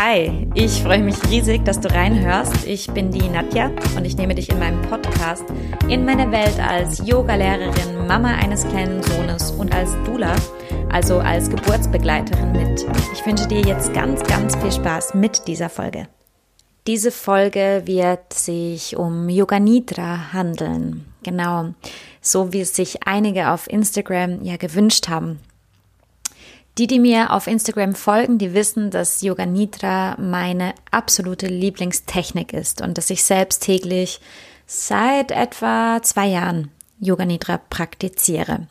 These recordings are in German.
Hi, ich freue mich riesig, dass du reinhörst. Ich bin die Nadja und ich nehme dich in meinem Podcast in meine Welt als Yogalehrerin, Mama eines kleinen Sohnes und als Dula, also als Geburtsbegleiterin mit. Ich wünsche dir jetzt ganz, ganz viel Spaß mit dieser Folge. Diese Folge wird sich um Yoga Nidra handeln. Genau, so wie es sich einige auf Instagram ja gewünscht haben. Die, die mir auf Instagram folgen, die wissen, dass Yoga Nidra meine absolute Lieblingstechnik ist und dass ich selbst täglich seit etwa zwei Jahren Yoga Nidra praktiziere.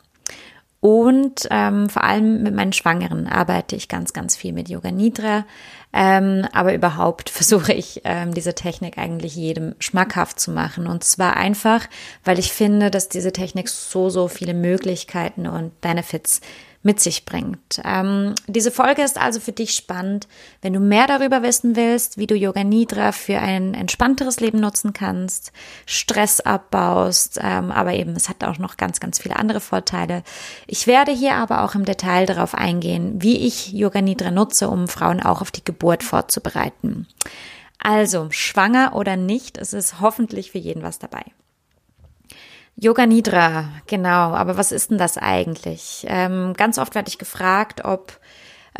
Und ähm, vor allem mit meinen Schwangeren arbeite ich ganz, ganz viel mit Yoga Nidra. Ähm, aber überhaupt versuche ich, ähm, diese Technik eigentlich jedem schmackhaft zu machen. Und zwar einfach, weil ich finde, dass diese Technik so, so viele Möglichkeiten und Benefits mit sich bringt. Ähm, diese Folge ist also für dich spannend, wenn du mehr darüber wissen willst, wie du Yoga Nidra für ein entspannteres Leben nutzen kannst, Stress abbaust, ähm, aber eben es hat auch noch ganz, ganz viele andere Vorteile. Ich werde hier aber auch im Detail darauf eingehen, wie ich Yoga Nidra nutze, um Frauen auch auf die Geburt vorzubereiten. Also, schwanger oder nicht, es ist hoffentlich für jeden was dabei. Yoga Nidra, genau. Aber was ist denn das eigentlich? Ähm, ganz oft werde ich gefragt, ob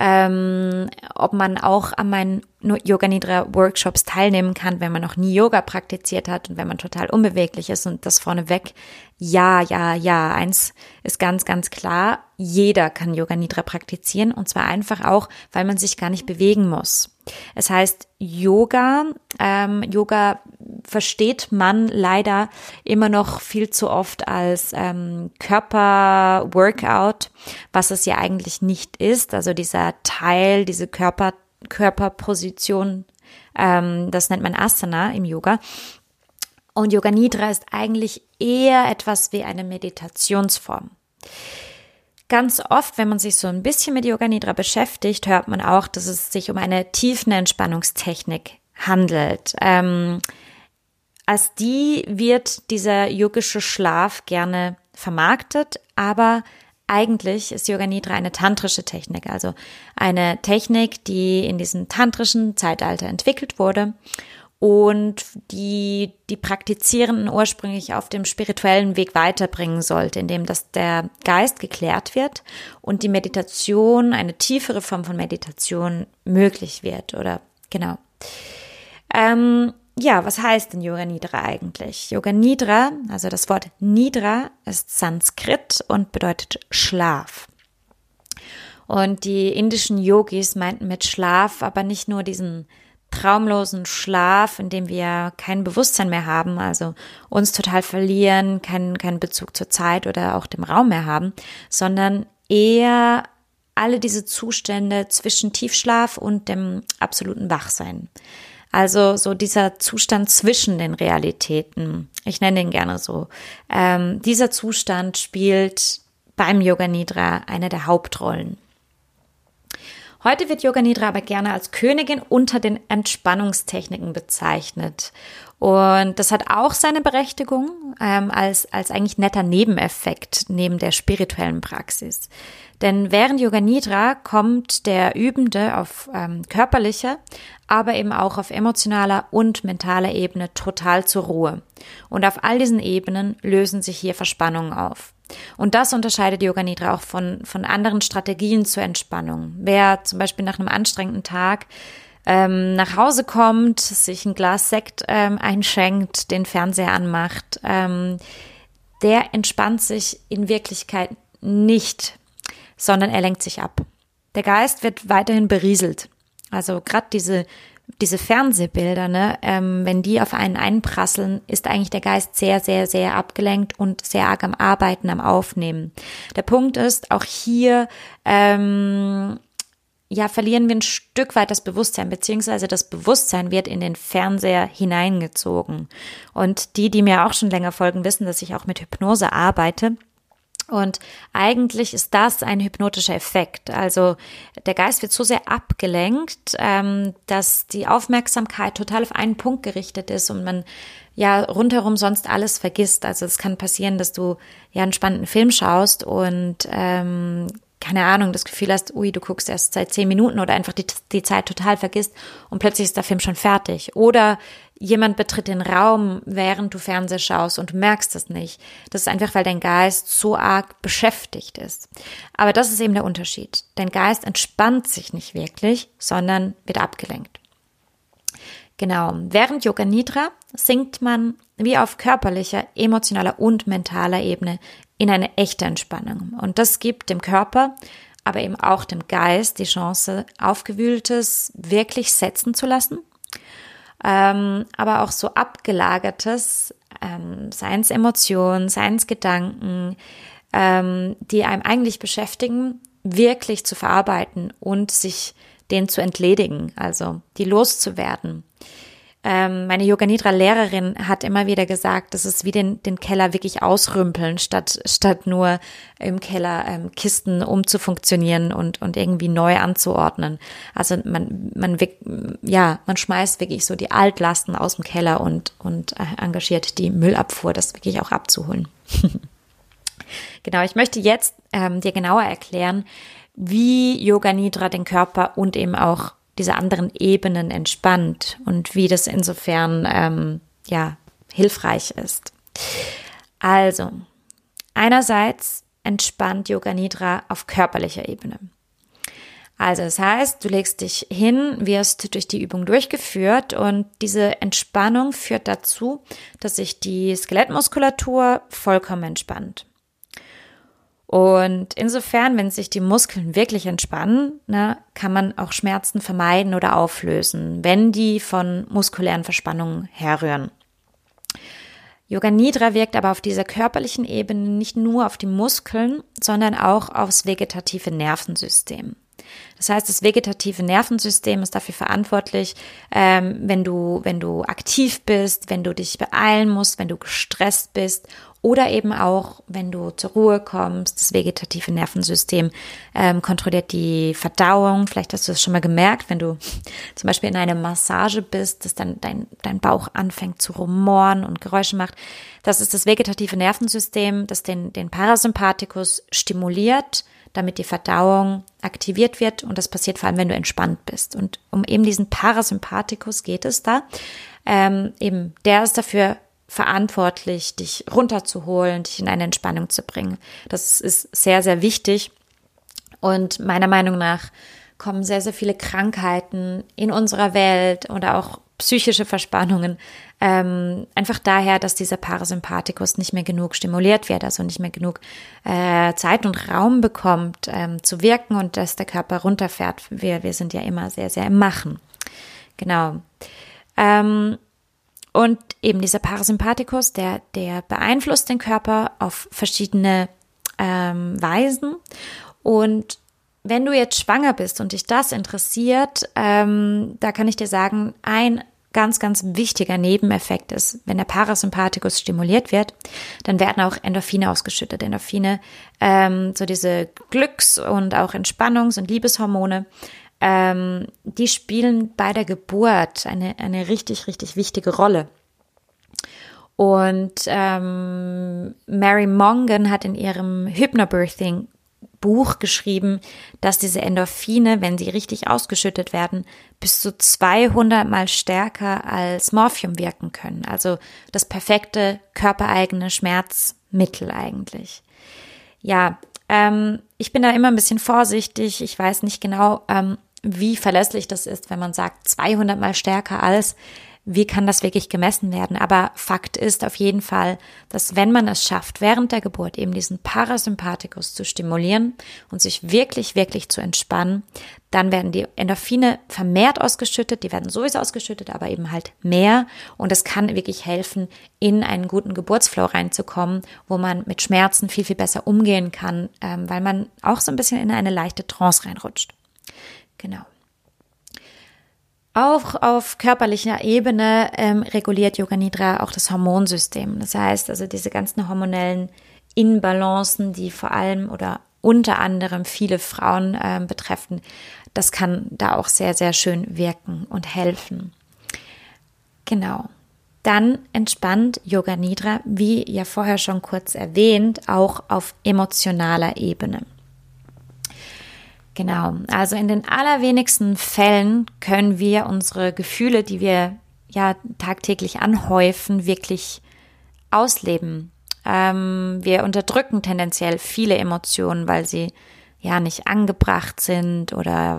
ähm, ob man auch an meinen Yoga Nidra Workshops teilnehmen kann, wenn man noch nie Yoga praktiziert hat und wenn man total unbeweglich ist und das vorneweg. Ja, ja, ja. Eins ist ganz, ganz klar. Jeder kann Yoga Nidra praktizieren und zwar einfach auch, weil man sich gar nicht bewegen muss. Es heißt Yoga. Ähm, Yoga versteht man leider immer noch viel zu oft als ähm, Körperworkout, was es ja eigentlich nicht ist. Also dieser Teil, diese Körper, Körperposition, ähm, das nennt man Asana im Yoga. Und Yoga Nidra ist eigentlich eher etwas wie eine Meditationsform. Ganz oft, wenn man sich so ein bisschen mit Yoga Nidra beschäftigt, hört man auch, dass es sich um eine Tiefenentspannungstechnik handelt. Ähm, als die wird dieser yogische Schlaf gerne vermarktet, aber eigentlich ist Yoga Nidra eine tantrische Technik, also eine Technik, die in diesem tantrischen Zeitalter entwickelt wurde und die die Praktizierenden ursprünglich auf dem spirituellen Weg weiterbringen sollte, indem dass der Geist geklärt wird und die Meditation, eine tiefere Form von Meditation möglich wird oder genau. Ähm, ja, was heißt denn Yoga Nidra eigentlich? Yoga Nidra, also das Wort Nidra ist Sanskrit und bedeutet Schlaf. Und die indischen Yogis meinten mit Schlaf aber nicht nur diesen traumlosen Schlaf, in dem wir kein Bewusstsein mehr haben, also uns total verlieren, keinen, keinen Bezug zur Zeit oder auch dem Raum mehr haben, sondern eher alle diese Zustände zwischen Tiefschlaf und dem absoluten Wachsein. Also so dieser Zustand zwischen den Realitäten. Ich nenne ihn gerne so. Ähm, dieser Zustand spielt beim Yoga Nidra eine der Hauptrollen. Heute wird Yoga Nidra aber gerne als Königin unter den Entspannungstechniken bezeichnet. Und das hat auch seine Berechtigung ähm, als, als eigentlich netter Nebeneffekt neben der spirituellen Praxis. Denn während Yoga Nidra kommt der Übende auf ähm, körperlicher, aber eben auch auf emotionaler und mentaler Ebene total zur Ruhe. Und auf all diesen Ebenen lösen sich hier Verspannungen auf. Und das unterscheidet Yoga Nidra auch von, von anderen Strategien zur Entspannung. Wer zum Beispiel nach einem anstrengenden Tag ähm, nach Hause kommt, sich ein Glas Sekt ähm, einschenkt, den Fernseher anmacht, ähm, der entspannt sich in Wirklichkeit nicht, sondern er lenkt sich ab. Der Geist wird weiterhin berieselt. Also gerade diese diese Fernsehbilder, ne, ähm, wenn die auf einen einprasseln, ist eigentlich der Geist sehr, sehr, sehr abgelenkt und sehr arg am Arbeiten, am Aufnehmen. Der Punkt ist, auch hier ähm, ja, verlieren wir ein Stück weit das Bewusstsein, beziehungsweise das Bewusstsein wird in den Fernseher hineingezogen. Und die, die mir auch schon länger folgen, wissen, dass ich auch mit Hypnose arbeite. Und eigentlich ist das ein hypnotischer Effekt. Also der Geist wird so sehr abgelenkt, ähm, dass die Aufmerksamkeit total auf einen Punkt gerichtet ist und man ja rundherum sonst alles vergisst. Also es kann passieren, dass du ja einen spannenden Film schaust und ähm, keine Ahnung, das Gefühl hast, ui, du guckst erst seit zehn Minuten oder einfach die, die Zeit total vergisst und plötzlich ist der Film schon fertig. Oder jemand betritt den Raum, während du Fernseh schaust und du merkst es nicht. Das ist einfach, weil dein Geist so arg beschäftigt ist. Aber das ist eben der Unterschied. Dein Geist entspannt sich nicht wirklich, sondern wird abgelenkt. Genau. Während Yoga Nidra sinkt man wie auf körperlicher, emotionaler und mentaler Ebene in eine echte Entspannung. Und das gibt dem Körper, aber eben auch dem Geist die Chance, aufgewühltes wirklich setzen zu lassen ähm, aber auch so abgelagertes, ähm, seien es Emotionen, seien es Gedanken, ähm, die einem eigentlich beschäftigen, wirklich zu verarbeiten und sich denen zu entledigen, also die loszuwerden. Ähm, meine Yoga Nidra Lehrerin hat immer wieder gesagt, das ist wie den, den Keller wirklich ausrümpeln, statt, statt nur im Keller ähm, Kisten umzufunktionieren und, und irgendwie neu anzuordnen. Also man, man, ja, man schmeißt wirklich so die Altlasten aus dem Keller und, und äh, engagiert die Müllabfuhr, das wirklich auch abzuholen. genau, ich möchte jetzt ähm, dir genauer erklären, wie Yoga Nidra den Körper und eben auch diese anderen Ebenen entspannt und wie das insofern ähm, ja hilfreich ist. Also einerseits entspannt Yoga Nidra auf körperlicher Ebene. Also das heißt, du legst dich hin, wirst durch die Übung durchgeführt und diese Entspannung führt dazu, dass sich die Skelettmuskulatur vollkommen entspannt. Und insofern, wenn sich die Muskeln wirklich entspannen, ne, kann man auch Schmerzen vermeiden oder auflösen, wenn die von muskulären Verspannungen herrühren. Yoga Nidra wirkt aber auf dieser körperlichen Ebene nicht nur auf die Muskeln, sondern auch aufs vegetative Nervensystem. Das heißt, das vegetative Nervensystem ist dafür verantwortlich, ähm, wenn du, wenn du aktiv bist, wenn du dich beeilen musst, wenn du gestresst bist oder eben auch, wenn du zur Ruhe kommst, das vegetative Nervensystem ähm, kontrolliert die Verdauung. Vielleicht hast du es schon mal gemerkt, wenn du zum Beispiel in einer Massage bist, dass dann dein, dein Bauch anfängt zu rumoren und Geräusche macht. Das ist das vegetative Nervensystem, das den, den Parasympathikus stimuliert, damit die Verdauung aktiviert wird. Und das passiert vor allem, wenn du entspannt bist. Und um eben diesen Parasympathikus geht es da. Ähm, eben, der ist dafür verantwortlich, dich runterzuholen, dich in eine Entspannung zu bringen. Das ist sehr, sehr wichtig. Und meiner Meinung nach kommen sehr, sehr viele Krankheiten in unserer Welt oder auch psychische Verspannungen ähm, einfach daher, dass dieser Parasympathikus nicht mehr genug stimuliert wird, also nicht mehr genug äh, Zeit und Raum bekommt ähm, zu wirken und dass der Körper runterfährt. Wir, wir sind ja immer sehr, sehr im Machen. Genau. Ähm, und eben dieser Parasympathikus, der, der beeinflusst den Körper auf verschiedene ähm, Weisen. Und wenn du jetzt schwanger bist und dich das interessiert, ähm, da kann ich dir sagen, ein ganz, ganz wichtiger Nebeneffekt ist, wenn der Parasympathikus stimuliert wird, dann werden auch Endorphine ausgeschüttet. Endorphine, ähm, so diese Glücks- und auch Entspannungs- und Liebeshormone, ähm, die spielen bei der Geburt eine, eine richtig, richtig wichtige Rolle. Und ähm, Mary Mongan hat in ihrem Hypnobirthing Buch geschrieben, dass diese Endorphine, wenn sie richtig ausgeschüttet werden, bis zu 200 mal stärker als Morphium wirken können. Also das perfekte körpereigene Schmerzmittel eigentlich. Ja, ähm, ich bin da immer ein bisschen vorsichtig. Ich weiß nicht genau, ähm, wie verlässlich das ist, wenn man sagt 200 mal stärker als wie kann das wirklich gemessen werden? Aber Fakt ist auf jeden Fall, dass wenn man es schafft, während der Geburt eben diesen Parasympathikus zu stimulieren und sich wirklich, wirklich zu entspannen, dann werden die Endorphine vermehrt ausgeschüttet, die werden sowieso ausgeschüttet, aber eben halt mehr. Und es kann wirklich helfen, in einen guten Geburtsflow reinzukommen, wo man mit Schmerzen viel, viel besser umgehen kann, ähm, weil man auch so ein bisschen in eine leichte Trance reinrutscht. Genau. Auch auf körperlicher Ebene ähm, reguliert Yoga Nidra auch das Hormonsystem. Das heißt also diese ganzen hormonellen Inbalancen, die vor allem oder unter anderem viele Frauen ähm, betreffen, das kann da auch sehr, sehr schön wirken und helfen. Genau. Dann entspannt Yoga Nidra, wie ja vorher schon kurz erwähnt, auch auf emotionaler Ebene. Genau, also in den allerwenigsten Fällen können wir unsere Gefühle, die wir ja tagtäglich anhäufen, wirklich ausleben. Ähm, wir unterdrücken tendenziell viele Emotionen, weil sie ja nicht angebracht sind oder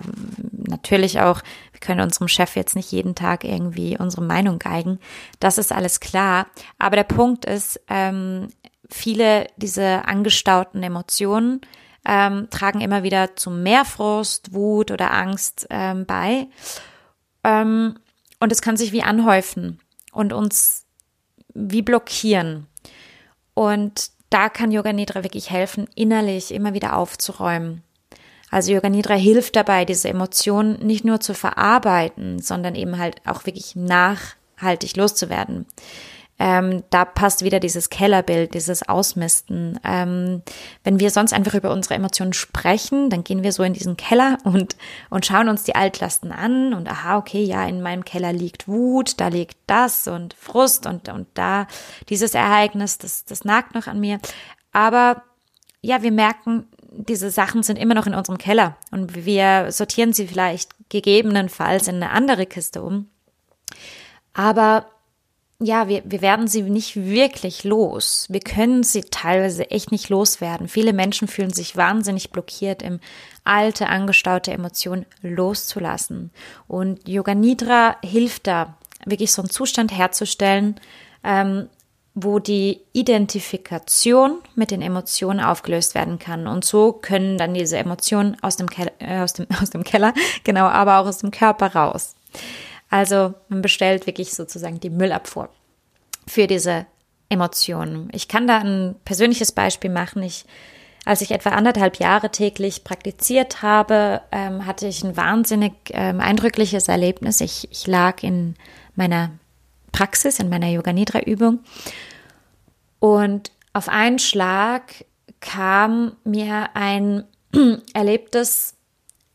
natürlich auch, wir können unserem Chef jetzt nicht jeden Tag irgendwie unsere Meinung geigen. Das ist alles klar. Aber der Punkt ist, ähm, viele diese angestauten Emotionen ähm, tragen immer wieder zu mehr Frust, Wut oder Angst ähm, bei. Ähm, und es kann sich wie anhäufen und uns wie blockieren. Und da kann Yoga Nidra wirklich helfen, innerlich immer wieder aufzuräumen. Also Yoga Nidra hilft dabei, diese Emotionen nicht nur zu verarbeiten, sondern eben halt auch wirklich nachhaltig loszuwerden. Ähm, da passt wieder dieses Kellerbild, dieses Ausmisten. Ähm, wenn wir sonst einfach über unsere Emotionen sprechen, dann gehen wir so in diesen Keller und, und schauen uns die Altlasten an und aha, okay, ja, in meinem Keller liegt Wut, da liegt das und Frust und, und da dieses Ereignis, das, das nagt noch an mir. Aber ja, wir merken, diese Sachen sind immer noch in unserem Keller und wir sortieren sie vielleicht gegebenenfalls in eine andere Kiste um. Aber ja, wir, wir werden sie nicht wirklich los. Wir können sie teilweise echt nicht loswerden. Viele Menschen fühlen sich wahnsinnig blockiert, im alte, angestaute Emotionen loszulassen. Und Yoga Nidra hilft da, wirklich so einen Zustand herzustellen, ähm, wo die Identifikation mit den Emotionen aufgelöst werden kann. Und so können dann diese Emotionen aus dem, Keller, äh, aus dem, aus dem Keller, genau, aber auch aus dem Körper raus. Also man bestellt wirklich sozusagen die Müllabfuhr für diese Emotionen. Ich kann da ein persönliches Beispiel machen. Ich, als ich etwa anderthalb Jahre täglich praktiziert habe, ähm, hatte ich ein wahnsinnig ähm, eindrückliches Erlebnis. Ich, ich lag in meiner Praxis, in meiner Yoga Nidra Übung und auf einen Schlag kam mir ein erlebtes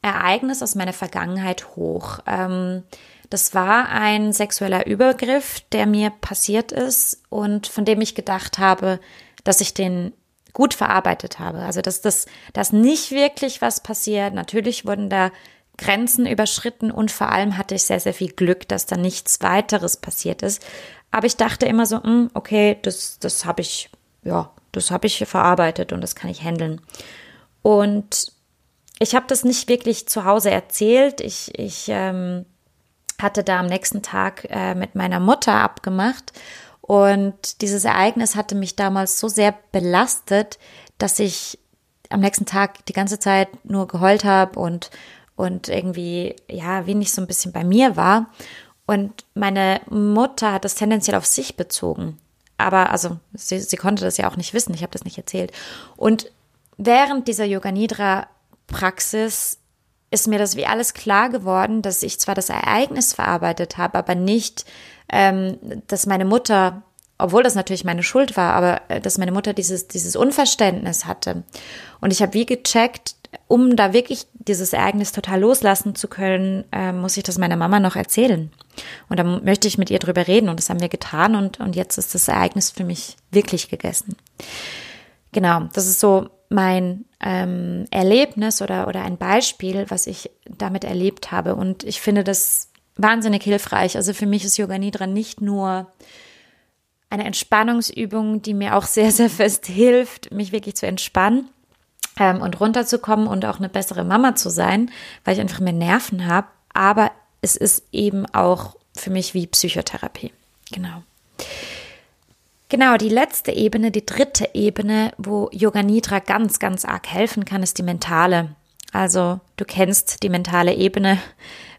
Ereignis aus meiner Vergangenheit hoch. Ähm, das war ein sexueller Übergriff, der mir passiert ist und von dem ich gedacht habe, dass ich den gut verarbeitet habe. Also dass das dass nicht wirklich was passiert. Natürlich wurden da Grenzen überschritten und vor allem hatte ich sehr, sehr viel Glück, dass da nichts weiteres passiert ist. Aber ich dachte immer so, hm, okay, das, das habe ich, ja, das habe ich verarbeitet und das kann ich handeln. Und ich habe das nicht wirklich zu Hause erzählt. Ich, ich ähm, hatte da am nächsten Tag äh, mit meiner Mutter abgemacht. Und dieses Ereignis hatte mich damals so sehr belastet, dass ich am nächsten Tag die ganze Zeit nur geheult habe und, und irgendwie, ja, wenig so ein bisschen bei mir war. Und meine Mutter hat das tendenziell auf sich bezogen. Aber also, sie, sie konnte das ja auch nicht wissen, ich habe das nicht erzählt. Und während dieser Yoga Nidra Praxis ist mir das wie alles klar geworden, dass ich zwar das Ereignis verarbeitet habe, aber nicht, ähm, dass meine Mutter, obwohl das natürlich meine Schuld war, aber äh, dass meine Mutter dieses, dieses Unverständnis hatte. Und ich habe wie gecheckt, um da wirklich dieses Ereignis total loslassen zu können, äh, muss ich das meiner Mama noch erzählen. Und dann möchte ich mit ihr drüber reden und das haben wir getan und, und jetzt ist das Ereignis für mich wirklich gegessen. Genau, das ist so mein ähm, Erlebnis oder, oder ein Beispiel, was ich damit erlebt habe. Und ich finde das wahnsinnig hilfreich. Also für mich ist Yoga Nidra nicht nur eine Entspannungsübung, die mir auch sehr, sehr fest hilft, mich wirklich zu entspannen ähm, und runterzukommen und auch eine bessere Mama zu sein, weil ich einfach mehr Nerven habe. Aber es ist eben auch für mich wie Psychotherapie. Genau. Genau, die letzte Ebene, die dritte Ebene, wo Yoga Nidra ganz, ganz arg helfen kann, ist die mentale. Also du kennst die mentale Ebene,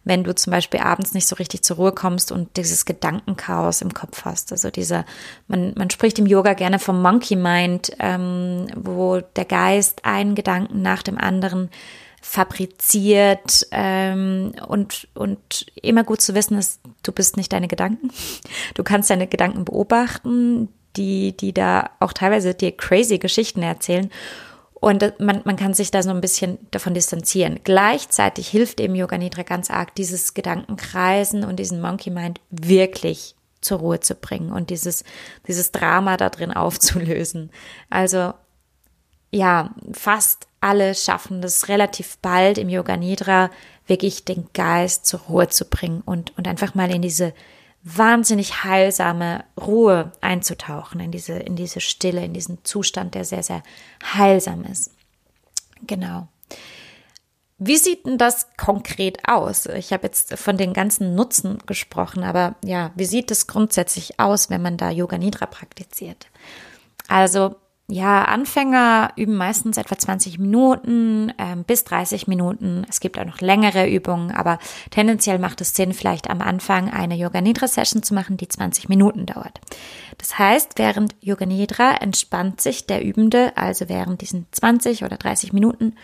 wenn du zum Beispiel abends nicht so richtig zur Ruhe kommst und dieses Gedankenchaos im Kopf hast. Also dieser, man, man spricht im Yoga gerne vom Monkey Mind, ähm, wo der Geist einen Gedanken nach dem anderen fabriziert ähm, und, und immer gut zu wissen ist, du bist nicht deine Gedanken. Du kannst deine Gedanken beobachten, die, die da auch teilweise dir crazy Geschichten erzählen. Und man, man kann sich da so ein bisschen davon distanzieren. Gleichzeitig hilft eben Yoga Nidra ganz arg, dieses Gedankenkreisen und diesen Monkey Mind wirklich zur Ruhe zu bringen und dieses, dieses Drama da drin aufzulösen. Also ja, fast alle schaffen das relativ bald im Yoga Nidra wirklich den Geist zur Ruhe zu bringen und, und einfach mal in diese wahnsinnig heilsame Ruhe einzutauchen, in diese, in diese Stille, in diesen Zustand, der sehr, sehr heilsam ist. Genau. Wie sieht denn das konkret aus? Ich habe jetzt von den ganzen Nutzen gesprochen, aber ja, wie sieht es grundsätzlich aus, wenn man da Yoga Nidra praktiziert? Also ja, Anfänger üben meistens etwa 20 Minuten ähm, bis 30 Minuten. Es gibt auch noch längere Übungen, aber tendenziell macht es Sinn, vielleicht am Anfang eine Yoga Nidra Session zu machen, die 20 Minuten dauert. Das heißt, während Yoga Nidra entspannt sich der Übende, also während diesen 20 oder 30 Minuten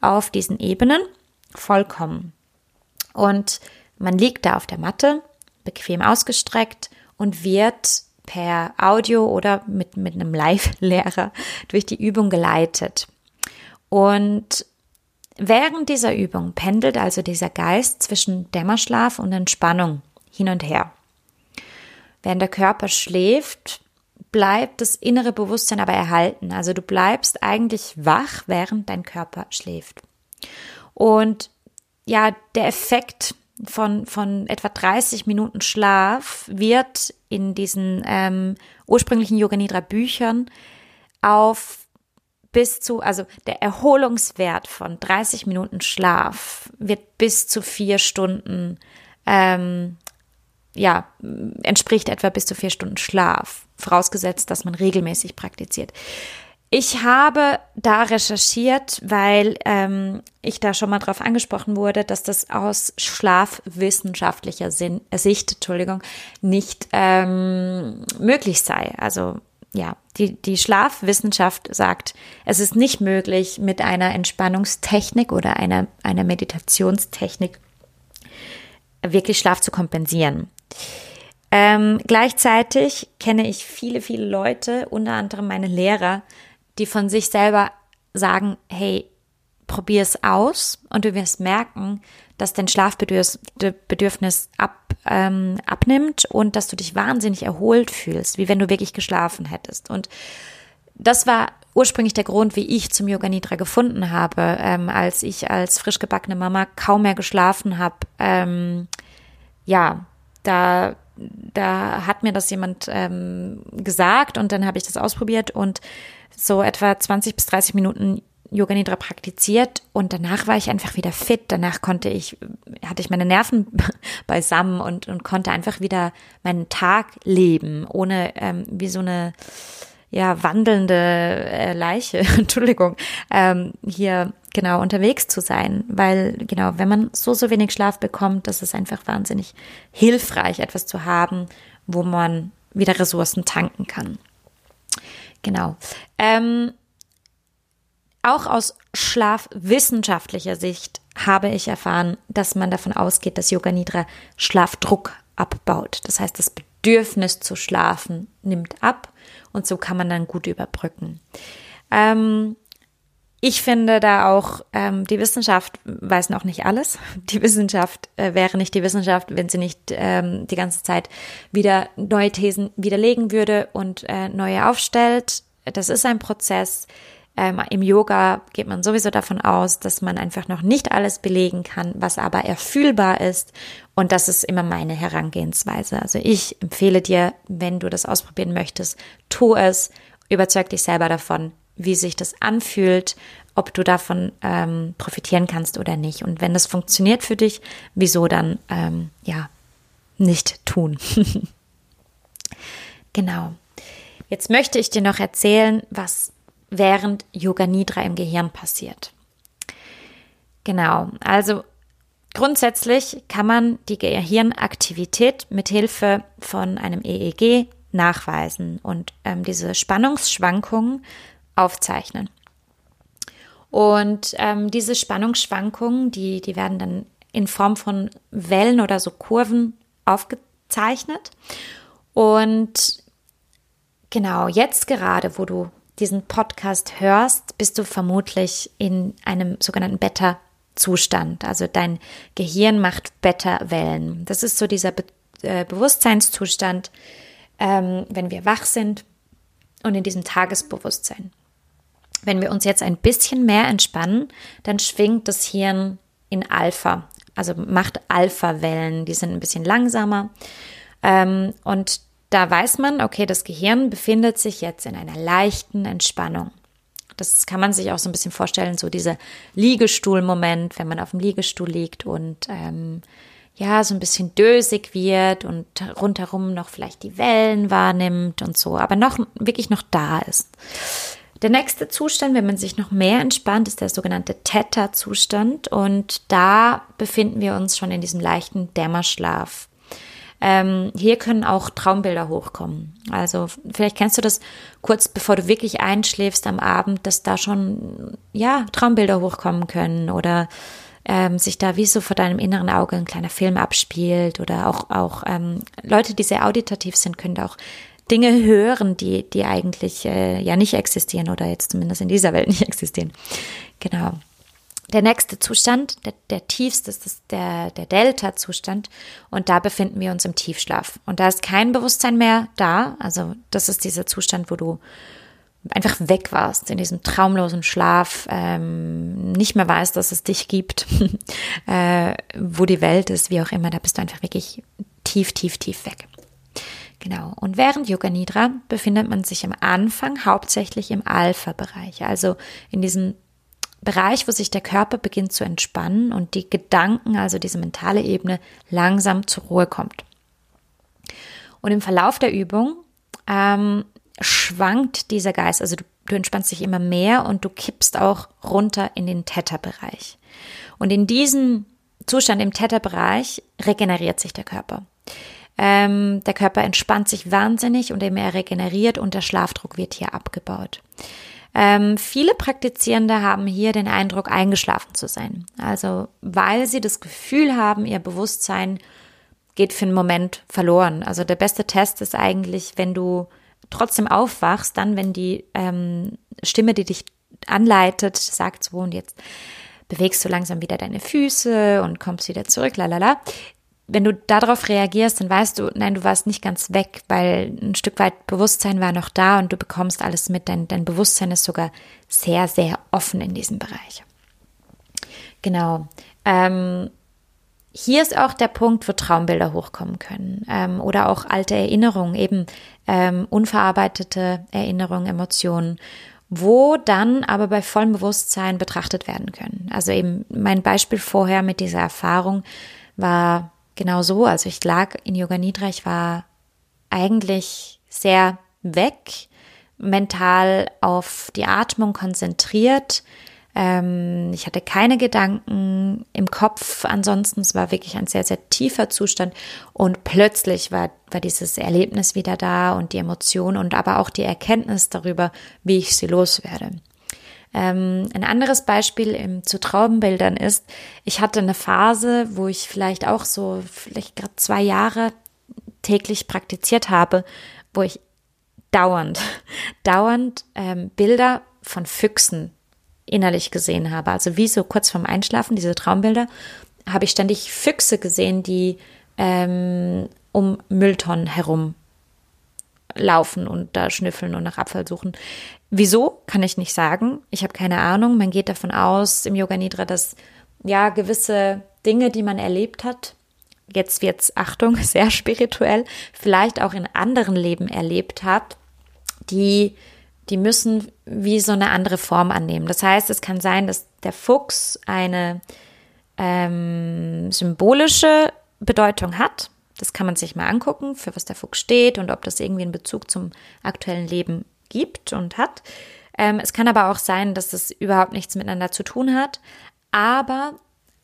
auf diesen Ebenen vollkommen. Und man liegt da auf der Matte, bequem ausgestreckt und wird per Audio oder mit, mit einem Live-Lehrer durch die Übung geleitet. Und während dieser Übung pendelt also dieser Geist zwischen Dämmerschlaf und Entspannung hin und her. Während der Körper schläft, bleibt das innere Bewusstsein aber erhalten. Also du bleibst eigentlich wach, während dein Körper schläft. Und ja, der Effekt von, von etwa 30 Minuten Schlaf wird in diesen ähm, ursprünglichen Yoga Nidra Büchern auf bis zu, also der Erholungswert von 30 Minuten Schlaf wird bis zu vier Stunden, ähm, ja, entspricht etwa bis zu vier Stunden Schlaf, vorausgesetzt, dass man regelmäßig praktiziert. Ich habe da recherchiert, weil ähm, ich da schon mal drauf angesprochen wurde, dass das aus schlafwissenschaftlicher Sinn, äh, Sicht, Entschuldigung, nicht ähm, möglich sei. Also ja, die, die Schlafwissenschaft sagt, es ist nicht möglich, mit einer Entspannungstechnik oder einer, einer Meditationstechnik wirklich Schlaf zu kompensieren. Ähm, gleichzeitig kenne ich viele, viele Leute, unter anderem meine Lehrer, die von sich selber sagen, hey, probier es aus und du wirst merken, dass dein Schlafbedürfnis ab, ähm, abnimmt und dass du dich wahnsinnig erholt fühlst, wie wenn du wirklich geschlafen hättest. Und das war ursprünglich der Grund, wie ich zum Yoga Nidra gefunden habe, ähm, als ich als frisch gebackene Mama kaum mehr geschlafen habe. Ähm, ja, da da hat mir das jemand ähm, gesagt und dann habe ich das ausprobiert und so etwa 20 bis 30 Minuten Yoga Nidra praktiziert und danach war ich einfach wieder fit. Danach konnte ich, hatte ich meine Nerven beisammen und, und konnte einfach wieder meinen Tag leben, ohne ähm, wie so eine ja wandelnde äh, Leiche, Entschuldigung, ähm, hier genau unterwegs zu sein, weil genau, wenn man so so wenig Schlaf bekommt, das ist einfach wahnsinnig hilfreich, etwas zu haben, wo man wieder Ressourcen tanken kann. Genau. Ähm, auch aus schlafwissenschaftlicher Sicht habe ich erfahren, dass man davon ausgeht, dass Yoga Nidra Schlafdruck abbaut. Das heißt, das Bedürfnis zu schlafen nimmt ab und so kann man dann gut überbrücken. Ähm, ich finde da auch, ähm, die Wissenschaft weiß noch nicht alles. Die Wissenschaft äh, wäre nicht die Wissenschaft, wenn sie nicht ähm, die ganze Zeit wieder neue Thesen widerlegen würde und äh, neue aufstellt. Das ist ein Prozess. Ähm, Im Yoga geht man sowieso davon aus, dass man einfach noch nicht alles belegen kann, was aber erfühlbar ist. Und das ist immer meine Herangehensweise. Also ich empfehle dir, wenn du das ausprobieren möchtest, tu es, überzeug dich selber davon, wie sich das anfühlt, ob du davon ähm, profitieren kannst oder nicht. Und wenn das funktioniert für dich, wieso dann ähm, ja nicht tun? genau. Jetzt möchte ich dir noch erzählen, was während Yoga Nidra im Gehirn passiert. Genau, also grundsätzlich kann man die Gehirnaktivität mit Hilfe von einem EEG nachweisen und ähm, diese Spannungsschwankungen aufzeichnen. Und ähm, diese Spannungsschwankungen, die, die werden dann in Form von Wellen oder so Kurven aufgezeichnet. Und genau jetzt gerade, wo du diesen Podcast hörst, bist du vermutlich in einem sogenannten Beta-Zustand. Also dein Gehirn macht Beta-Wellen. Das ist so dieser Be äh, Wenn wir uns jetzt ein bisschen mehr entspannen, dann schwingt das Hirn in Alpha, also macht Alpha-Wellen, die sind ein bisschen langsamer. Ähm, und da weiß man, okay, das Gehirn befindet sich jetzt in einer leichten Entspannung. Das kann man sich auch so ein bisschen vorstellen, so dieser Liegestuhl-Moment, wenn man auf dem Liegestuhl liegt und ähm, ja, so ein bisschen dösig wird und rundherum noch vielleicht die Wellen wahrnimmt und so, aber noch wirklich noch da ist. Der nächste Zustand, wenn man sich noch mehr entspannt, ist der sogenannte Theta-Zustand und da befinden wir uns schon in diesem leichten Dämmerschlaf. Ähm, hier können auch Traumbilder hochkommen. Also vielleicht kennst du das kurz bevor du wirklich einschläfst am Abend, dass da schon ja Traumbilder hochkommen können oder ähm, sich da wie so vor deinem inneren Auge ein kleiner Film abspielt oder auch auch ähm, Leute, die sehr auditativ sind, können da auch Dinge hören, die, die eigentlich äh, ja nicht existieren oder jetzt zumindest in dieser Welt nicht existieren. Genau. Der nächste Zustand, der, der tiefste, ist der, der Delta-Zustand. Und da befinden wir uns im Tiefschlaf. Und da ist kein Bewusstsein mehr da. Also das ist dieser Zustand, wo du einfach weg warst, in diesem traumlosen Schlaf, ähm, nicht mehr weißt, dass es dich gibt, äh, wo die Welt ist, wie auch immer. Da bist du einfach wirklich tief, tief, tief weg. Genau. Und während Yoga Nidra befindet man sich am Anfang hauptsächlich im Alpha-Bereich, also in diesem Bereich, wo sich der Körper beginnt zu entspannen und die Gedanken, also diese mentale Ebene, langsam zur Ruhe kommt. Und im Verlauf der Übung ähm, schwankt dieser Geist, also du, du entspannst dich immer mehr und du kippst auch runter in den Theta-Bereich. Und in diesem Zustand im Theta-Bereich regeneriert sich der Körper. Ähm, der Körper entspannt sich wahnsinnig und er regeneriert und der Schlafdruck wird hier abgebaut. Ähm, viele Praktizierende haben hier den Eindruck, eingeschlafen zu sein. Also weil sie das Gefühl haben, ihr Bewusstsein geht für einen Moment verloren. Also der beste Test ist eigentlich, wenn du trotzdem aufwachst, dann wenn die ähm, Stimme, die dich anleitet, sagt so und jetzt bewegst du langsam wieder deine Füße und kommst wieder zurück, lalala wenn du darauf reagierst, dann weißt du, nein, du warst nicht ganz weg, weil ein Stück weit Bewusstsein war noch da und du bekommst alles mit. Dein, dein Bewusstsein ist sogar sehr, sehr offen in diesem Bereich. Genau. Ähm, hier ist auch der Punkt, wo Traumbilder hochkommen können ähm, oder auch alte Erinnerungen, eben ähm, unverarbeitete Erinnerungen, Emotionen, wo dann aber bei vollem Bewusstsein betrachtet werden können. Also eben mein Beispiel vorher mit dieser Erfahrung war genau so. Also ich lag in Yoga Nidra, ich war eigentlich sehr weg, mental auf die Atmung konzentriert. Ähm, ich hatte keine Gedanken im Kopf. Ansonsten, es war wirklich ein sehr, sehr tiefer Zustand. Und plötzlich war, war dieses Erlebnis wieder da und die Emotion und aber auch die Erkenntnis darüber, wie ich sie loswerde. Ähm, ein anderes Beispiel im, zu Traubenbildern ist, ich hatte eine Phase, wo ich vielleicht auch so, vielleicht gerade zwei Jahre täglich praktiziert habe, wo ich dauernd, dauernd ähm, Bilder von Füchsen innerlich gesehen habe. Also wie so kurz vorm Einschlafen, diese Traumbilder, habe ich ständig Füchse gesehen, die ähm, um Mülltonnen herum laufen und da schnüffeln und nach Abfall suchen. Wieso, kann ich nicht sagen. Ich habe keine Ahnung. Man geht davon aus im Yoga Nidra, dass ja gewisse Dinge, die man erlebt hat, jetzt wird's Achtung, sehr spirituell, vielleicht auch in anderen Leben erlebt hat, die die müssen wie so eine andere Form annehmen. Das heißt, es kann sein, dass der Fuchs eine ähm, symbolische Bedeutung hat, das kann man sich mal angucken, für was der Fuchs steht und ob das irgendwie einen Bezug zum aktuellen Leben gibt und hat. Ähm, es kann aber auch sein, dass das überhaupt nichts miteinander zu tun hat. Aber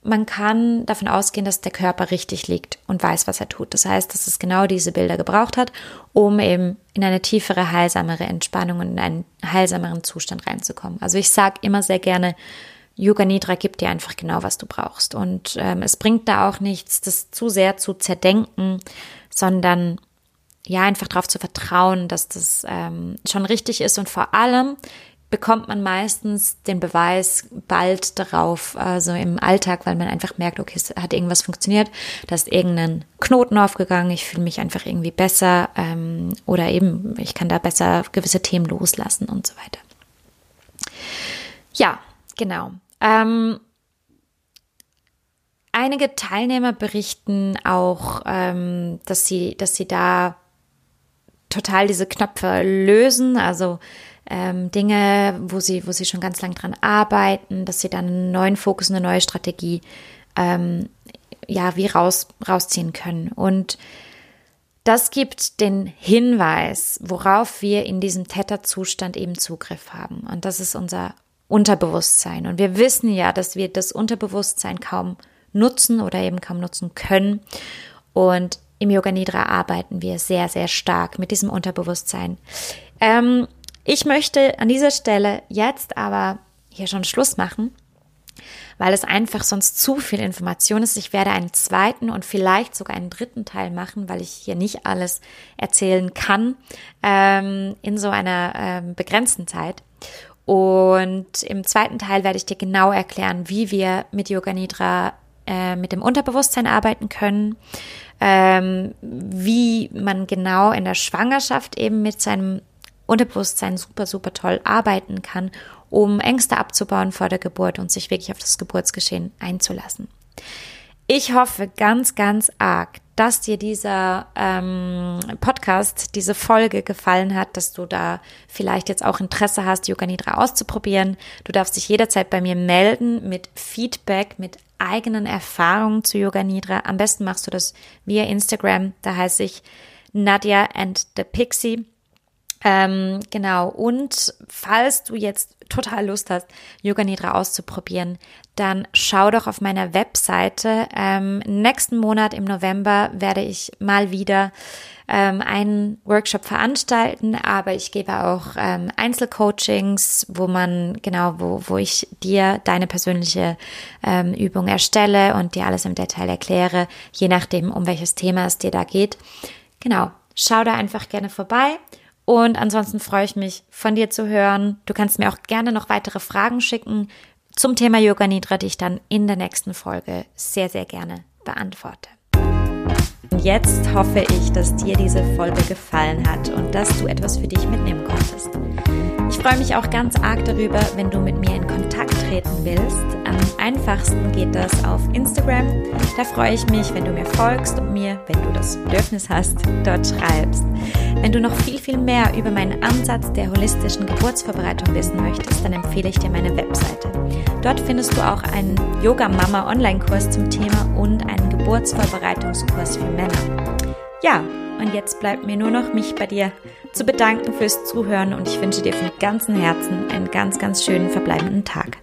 man kann davon ausgehen, dass der Körper richtig liegt und weiß, was er tut. Das heißt, dass es genau diese Bilder gebraucht hat, um eben in eine tiefere, heilsamere Entspannung und in einen heilsameren Zustand reinzukommen. Also ich sage immer sehr gerne, Yoga Nidra gibt dir einfach genau, was du brauchst. Und ähm, es bringt da auch nichts, das zu sehr zu zerdenken, sondern ja, einfach darauf zu vertrauen, dass das ähm, schon richtig ist. Und vor allem bekommt man meistens den Beweis bald darauf, also im Alltag, weil man einfach merkt, okay, es hat irgendwas funktioniert, da ist irgendein Knoten aufgegangen, ich fühle mich einfach irgendwie besser ähm, oder eben ich kann da besser gewisse Themen loslassen und so weiter. Ja, genau. Ähm, einige Teilnehmer berichten auch, ähm, dass sie, dass sie da total diese Knöpfe lösen, also ähm, Dinge, wo sie, wo sie schon ganz lang dran arbeiten, dass sie dann einen neuen Fokus, eine neue Strategie ähm, ja wie raus, rausziehen können. Und das gibt den Hinweis, worauf wir in diesem Theta-Zustand eben Zugriff haben. Und das ist unser Unterbewusstsein. Und wir wissen ja, dass wir das Unterbewusstsein kaum nutzen oder eben kaum nutzen können. Und im Yoga Nidra arbeiten wir sehr, sehr stark mit diesem Unterbewusstsein. Ähm, ich möchte an dieser Stelle jetzt aber hier schon Schluss machen, weil es einfach sonst zu viel Information ist. Ich werde einen zweiten und vielleicht sogar einen dritten Teil machen, weil ich hier nicht alles erzählen kann ähm, in so einer ähm, begrenzten Zeit. Und im zweiten Teil werde ich dir genau erklären, wie wir mit Yoga Nidra äh, mit dem Unterbewusstsein arbeiten können, ähm, wie man genau in der Schwangerschaft eben mit seinem Unterbewusstsein super, super toll arbeiten kann, um Ängste abzubauen vor der Geburt und sich wirklich auf das Geburtsgeschehen einzulassen. Ich hoffe ganz, ganz arg, dass dir dieser ähm, Podcast, diese Folge gefallen hat, dass du da vielleicht jetzt auch Interesse hast, Yoga Nidra auszuprobieren. Du darfst dich jederzeit bei mir melden mit Feedback, mit eigenen Erfahrungen zu Yoga Nidra. Am besten machst du das via Instagram. Da heiße ich Nadia and the Pixie. Ähm, genau. Und falls du jetzt total Lust hast, Yoga Nidra auszuprobieren, dann schau doch auf meiner Webseite. Ähm, nächsten Monat im November werde ich mal wieder ähm, einen Workshop veranstalten, aber ich gebe auch ähm, Einzelcoachings, wo man genau, wo, wo ich dir deine persönliche ähm, Übung erstelle und dir alles im Detail erkläre, je nachdem, um welches Thema es dir da geht. Genau, schau da einfach gerne vorbei. Und ansonsten freue ich mich, von dir zu hören. Du kannst mir auch gerne noch weitere Fragen schicken zum Thema Yoga Nidra, die ich dann in der nächsten Folge sehr, sehr gerne beantworte. Jetzt hoffe ich, dass dir diese Folge gefallen hat und dass du etwas für dich mitnehmen konntest. Ich freue mich auch ganz arg darüber, wenn du mit mir in Kontakt treten willst. Am einfachsten geht das auf Instagram. Da freue ich mich, wenn du mir folgst und mir, wenn du das Bedürfnis hast, dort schreibst. Wenn du noch viel, viel mehr über meinen Ansatz der holistischen Geburtsvorbereitung wissen möchtest, dann empfehle ich dir meine Webseite. Dort findest du auch einen Yoga Mama Online-Kurs zum Thema und einen Geburtsvorbereitungskurs für Männer. Ja, und jetzt bleibt mir nur noch, mich bei dir zu bedanken fürs Zuhören und ich wünsche dir von ganzem Herzen einen ganz, ganz schönen verbleibenden Tag.